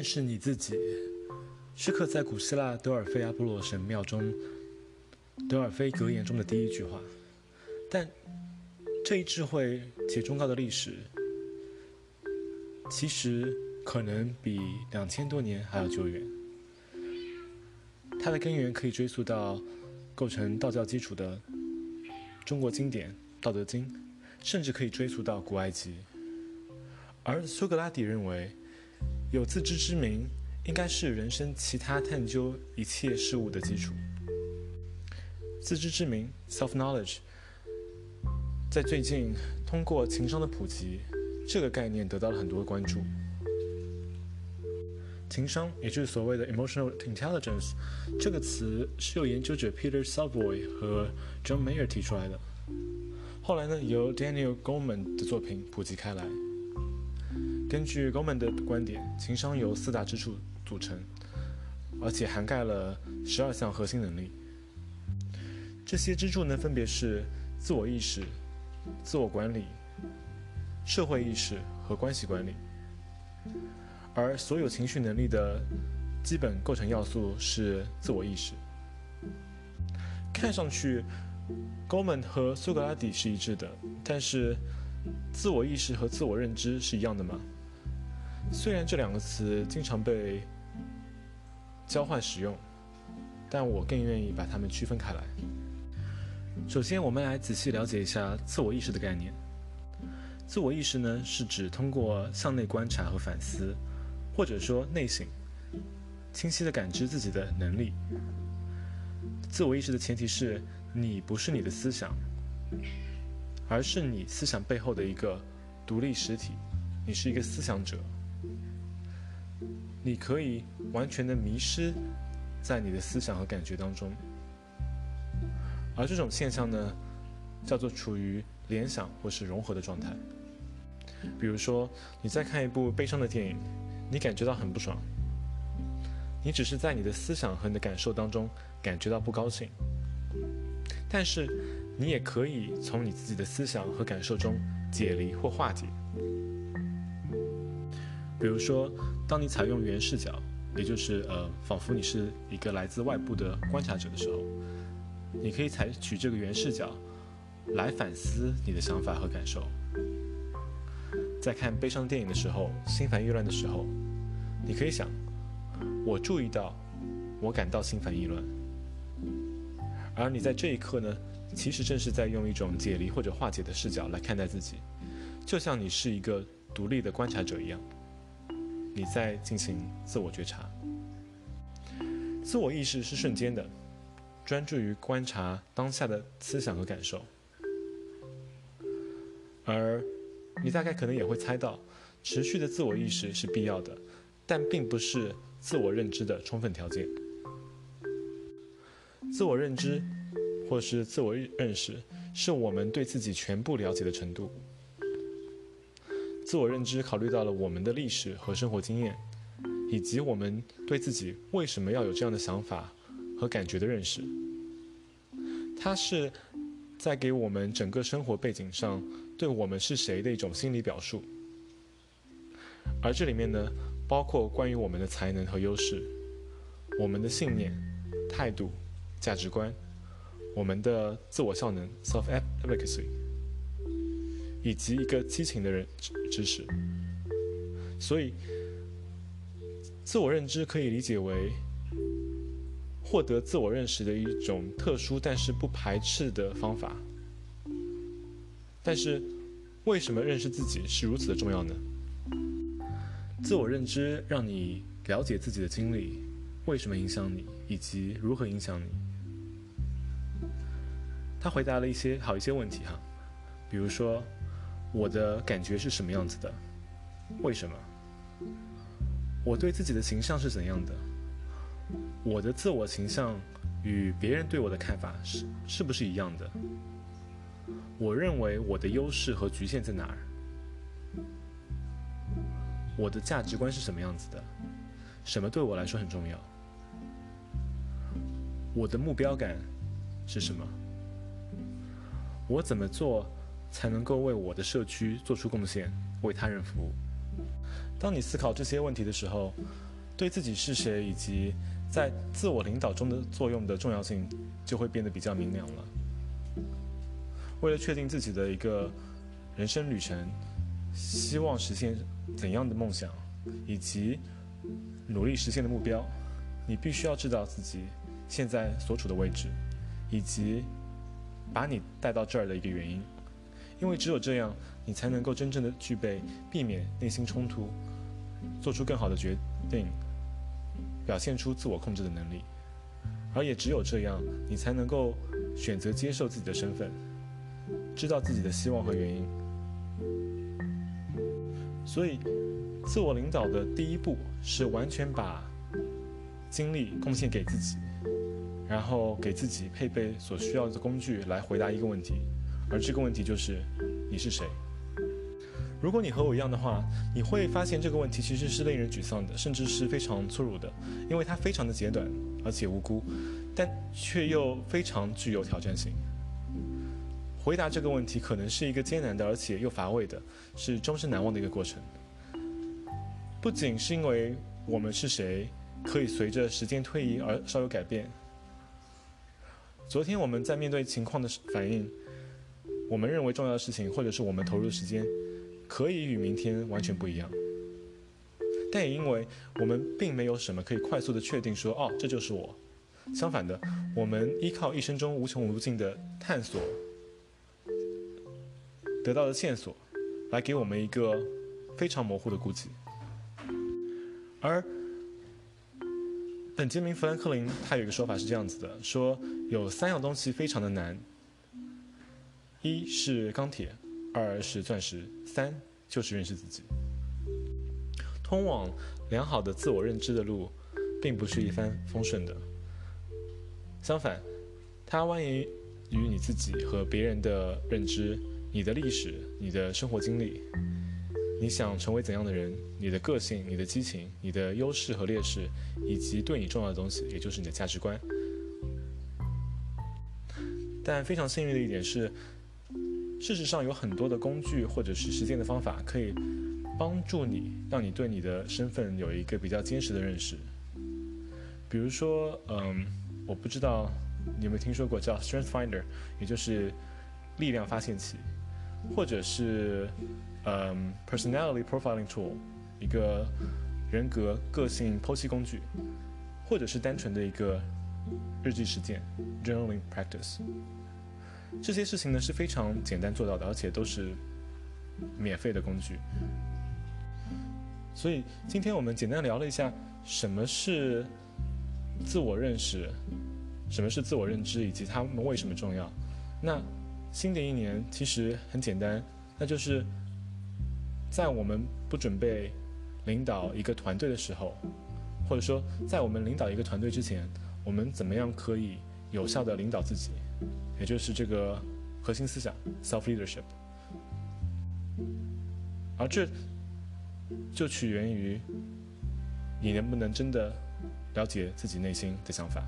认识你自己，是刻在古希腊德尔菲阿波罗神庙中德尔菲格言中的第一句话。但这一智慧且忠告的历史，其实可能比两千多年还要久远。它的根源可以追溯到构成道教基础的中国经典《道德经》，甚至可以追溯到古埃及。而苏格拉底认为。有自知之明，应该是人生其他探究一切事物的基础。自知之明 （self-knowledge） 在最近通过情商的普及，这个概念得到了很多关注。情商，也就是所谓的 emotional intelligence，这个词是由研究者 Peter Savoy 和 John Mayer 提出来的，后来呢，由 Daniel Goleman 的作品普及开来。根据 Goleman 的观点，情商由四大支柱组成，而且涵盖了十二项核心能力。这些支柱呢，分别是自我意识、自我管理、社会意识和关系管理。而所有情绪能力的基本构成要素是自我意识。看上去，Goleman 和苏格拉底是一致的，但是自我意识和自我认知是一样的吗？虽然这两个词经常被交换使用，但我更愿意把它们区分开来。首先，我们来仔细了解一下自我意识的概念。自我意识呢，是指通过向内观察和反思，或者说内省，清晰地感知自己的能力。自我意识的前提是你不是你的思想，而是你思想背后的一个独立实体，你是一个思想者。你可以完全的迷失在你的思想和感觉当中，而这种现象呢，叫做处于联想或是融合的状态。比如说，你在看一部悲伤的电影，你感觉到很不爽，你只是在你的思想和你的感受当中感觉到不高兴，但是你也可以从你自己的思想和感受中解离或化解。比如说，当你采用原视角，也就是呃，仿佛你是一个来自外部的观察者的时候，你可以采取这个原视角来反思你的想法和感受。在看悲伤电影的时候，心烦意乱的时候，你可以想：我注意到，我感到心烦意乱。而你在这一刻呢，其实正是在用一种解离或者化解的视角来看待自己，就像你是一个独立的观察者一样。你在进行自我觉察，自我意识是瞬间的，专注于观察当下的思想和感受。而你大概可能也会猜到，持续的自我意识是必要的，但并不是自我认知的充分条件。自我认知，或是自我认识，是我们对自己全部了解的程度。自我认知考虑到了我们的历史和生活经验，以及我们对自己为什么要有这样的想法和感觉的认识。它是在给我们整个生活背景上对我们是谁的一种心理表述。而这里面呢，包括关于我们的才能和优势，我们的信念、态度、价值观，我们的自我效能 （self-efficacy）。以及一个激情的人知识，所以自我认知可以理解为获得自我认识的一种特殊但是不排斥的方法。但是，为什么认识自己是如此的重要呢？自我认知让你了解自己的经历，为什么影响你，以及如何影响你。他回答了一些好一些问题哈，比如说。我的感觉是什么样子的？为什么？我对自己的形象是怎样的？我的自我形象与别人对我的看法是是不是一样的？我认为我的优势和局限在哪儿？我的价值观是什么样子的？什么对我来说很重要？我的目标感是什么？我怎么做？才能够为我的社区做出贡献，为他人服务。当你思考这些问题的时候，对自己是谁以及在自我领导中的作用的重要性就会变得比较明了了。为了确定自己的一个人生旅程，希望实现怎样的梦想，以及努力实现的目标，你必须要知道自己现在所处的位置，以及把你带到这儿的一个原因。因为只有这样，你才能够真正的具备避免内心冲突，做出更好的决定，表现出自我控制的能力。而也只有这样，你才能够选择接受自己的身份，知道自己的希望和原因。所以，自我领导的第一步是完全把精力贡献给自己，然后给自己配备所需要的工具来回答一个问题。而这个问题就是，你是谁？如果你和我一样的话，你会发现这个问题其实是令人沮丧的，甚至是非常粗鲁的，因为它非常的简短而且无辜，但却又非常具有挑战性。回答这个问题可能是一个艰难的，而且又乏味的，是终身难忘的一个过程。不仅是因为我们是谁可以随着时间推移而稍有改变。昨天我们在面对情况的反应。我们认为重要的事情，或者是我们投入的时间，可以与明天完全不一样。但也因为我们并没有什么可以快速的确定说，哦，这就是我。相反的，我们依靠一生中无穷无尽的探索，得到的线索，来给我们一个非常模糊的估计。而本杰明·富兰克林他有一个说法是这样子的：说有三样东西非常的难。一是钢铁，二是钻石，三就是认识自己。通往良好的自我认知的路，并不是一帆风顺的。相反，它蜿蜒于你自己和别人的认知、你的历史、你的生活经历、你想成为怎样的人、你的个性、你的激情、你的优势和劣势，以及对你重要的东西，也就是你的价值观。但非常幸运的一点是。事实上，有很多的工具或者是实践的方法，可以帮助你，让你对你的身份有一个比较坚实的认识。比如说，嗯，我不知道你有没有听说过叫 Strength Finder，也就是力量发现器，或者是嗯 Personality Profiling Tool，一个人格个性剖析工具，或者是单纯的一个日记实践 Journaling Practice。这些事情呢是非常简单做到的，而且都是免费的工具。所以今天我们简单聊了一下什么是自我认识，什么是自我认知，以及它们为什么重要。那新的一年其实很简单，那就是在我们不准备领导一个团队的时候，或者说在我们领导一个团队之前，我们怎么样可以有效的领导自己？也就是这个核心思想 self leadership，而这就取源于你能不能真的了解自己内心的想法。